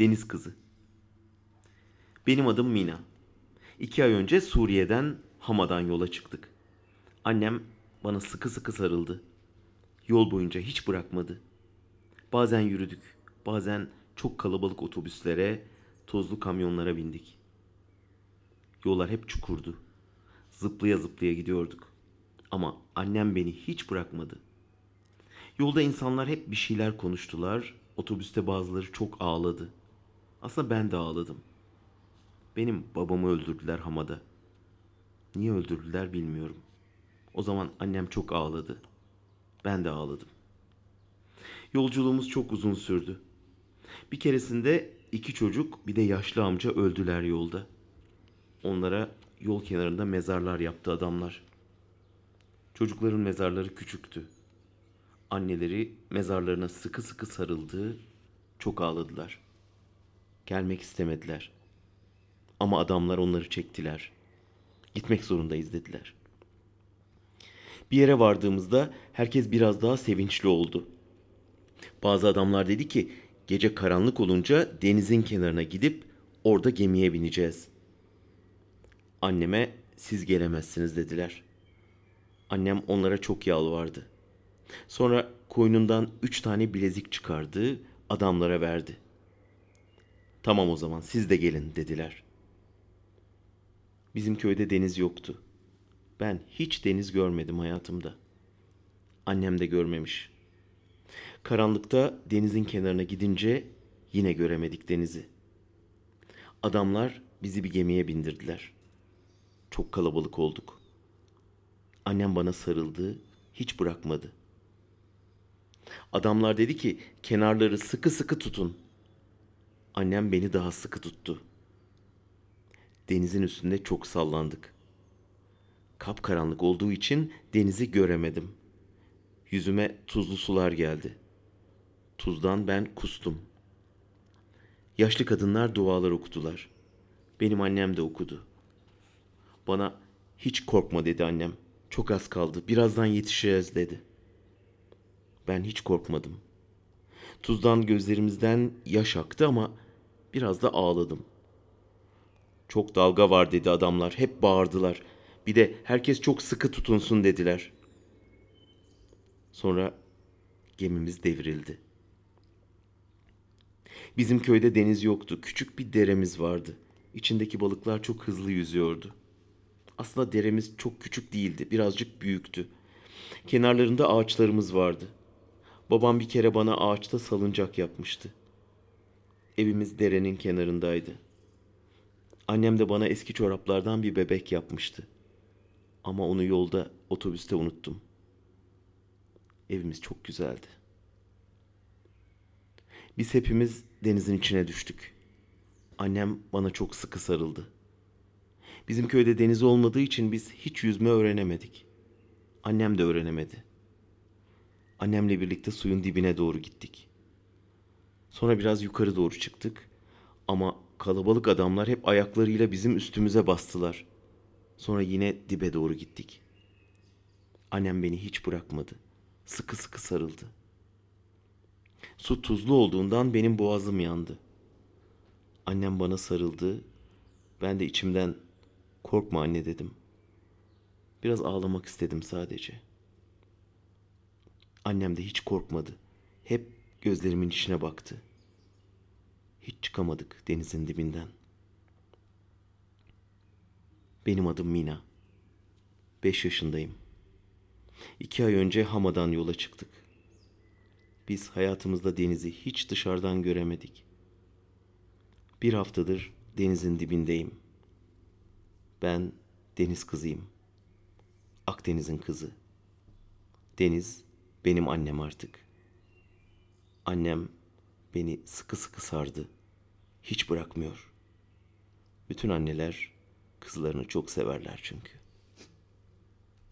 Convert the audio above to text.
Deniz kızı. Benim adım Mina. İki ay önce Suriye'den Hama'dan yola çıktık. Annem bana sıkı sıkı sarıldı. Yol boyunca hiç bırakmadı. Bazen yürüdük, bazen çok kalabalık otobüslere, tozlu kamyonlara bindik. Yollar hep çukurdu. Zıplaya zıplaya gidiyorduk. Ama annem beni hiç bırakmadı. Yolda insanlar hep bir şeyler konuştular. Otobüste bazıları çok ağladı. Aslında ben de ağladım. Benim babamı öldürdüler Hama'da. Niye öldürdüler bilmiyorum. O zaman annem çok ağladı. Ben de ağladım. Yolculuğumuz çok uzun sürdü. Bir keresinde iki çocuk bir de yaşlı amca öldüler yolda. Onlara yol kenarında mezarlar yaptı adamlar. Çocukların mezarları küçüktü. Anneleri mezarlarına sıkı sıkı sarıldı, çok ağladılar. Gelmek istemediler. Ama adamlar onları çektiler. Gitmek zorundayız dediler. Bir yere vardığımızda herkes biraz daha sevinçli oldu. Bazı adamlar dedi ki gece karanlık olunca denizin kenarına gidip orada gemiye bineceğiz. Anneme siz gelemezsiniz dediler. Annem onlara çok yalvardı. Sonra koynundan üç tane bilezik çıkardı, adamlara verdi. Tamam o zaman siz de gelin dediler. Bizim köyde deniz yoktu. Ben hiç deniz görmedim hayatımda. Annem de görmemiş. Karanlıkta denizin kenarına gidince yine göremedik denizi. Adamlar bizi bir gemiye bindirdiler. Çok kalabalık olduk. Annem bana sarıldı, hiç bırakmadı. Adamlar dedi ki kenarları sıkı sıkı tutun. Annem beni daha sıkı tuttu. Denizin üstünde çok sallandık. Kapkaranlık olduğu için denizi göremedim. Yüzüme tuzlu sular geldi. Tuzdan ben kustum. Yaşlı kadınlar dualar okudular. Benim annem de okudu. Bana hiç korkma dedi annem. Çok az kaldı. Birazdan yetişeceğiz dedi. Ben hiç korkmadım. Tuzdan gözlerimizden yaş aktı ama biraz da ağladım. Çok dalga var dedi adamlar. Hep bağırdılar. Bir de herkes çok sıkı tutunsun dediler. Sonra gemimiz devrildi. Bizim köyde deniz yoktu. Küçük bir deremiz vardı. İçindeki balıklar çok hızlı yüzüyordu. Aslında deremiz çok küçük değildi. Birazcık büyüktü. Kenarlarında ağaçlarımız vardı. Babam bir kere bana ağaçta salıncak yapmıştı. Evimiz derenin kenarındaydı. Annem de bana eski çoraplardan bir bebek yapmıştı. Ama onu yolda otobüste unuttum. Evimiz çok güzeldi. Biz hepimiz denizin içine düştük. Annem bana çok sıkı sarıldı. Bizim köyde deniz olmadığı için biz hiç yüzme öğrenemedik. Annem de öğrenemedi. Annemle birlikte suyun dibine doğru gittik. Sonra biraz yukarı doğru çıktık. Ama kalabalık adamlar hep ayaklarıyla bizim üstümüze bastılar. Sonra yine dibe doğru gittik. Annem beni hiç bırakmadı. Sıkı sıkı sarıldı. Su tuzlu olduğundan benim boğazım yandı. Annem bana sarıldı. Ben de içimden korkma anne dedim. Biraz ağlamak istedim sadece. Annem de hiç korkmadı. Hep gözlerimin içine baktı. Hiç çıkamadık denizin dibinden. Benim adım Mina. Beş yaşındayım. İki ay önce Hama'dan yola çıktık. Biz hayatımızda denizi hiç dışarıdan göremedik. Bir haftadır denizin dibindeyim. Ben deniz kızıyım. Akdeniz'in kızı. Deniz benim annem artık. Annem beni sıkı sıkı sardı. Hiç bırakmıyor. Bütün anneler kızlarını çok severler çünkü.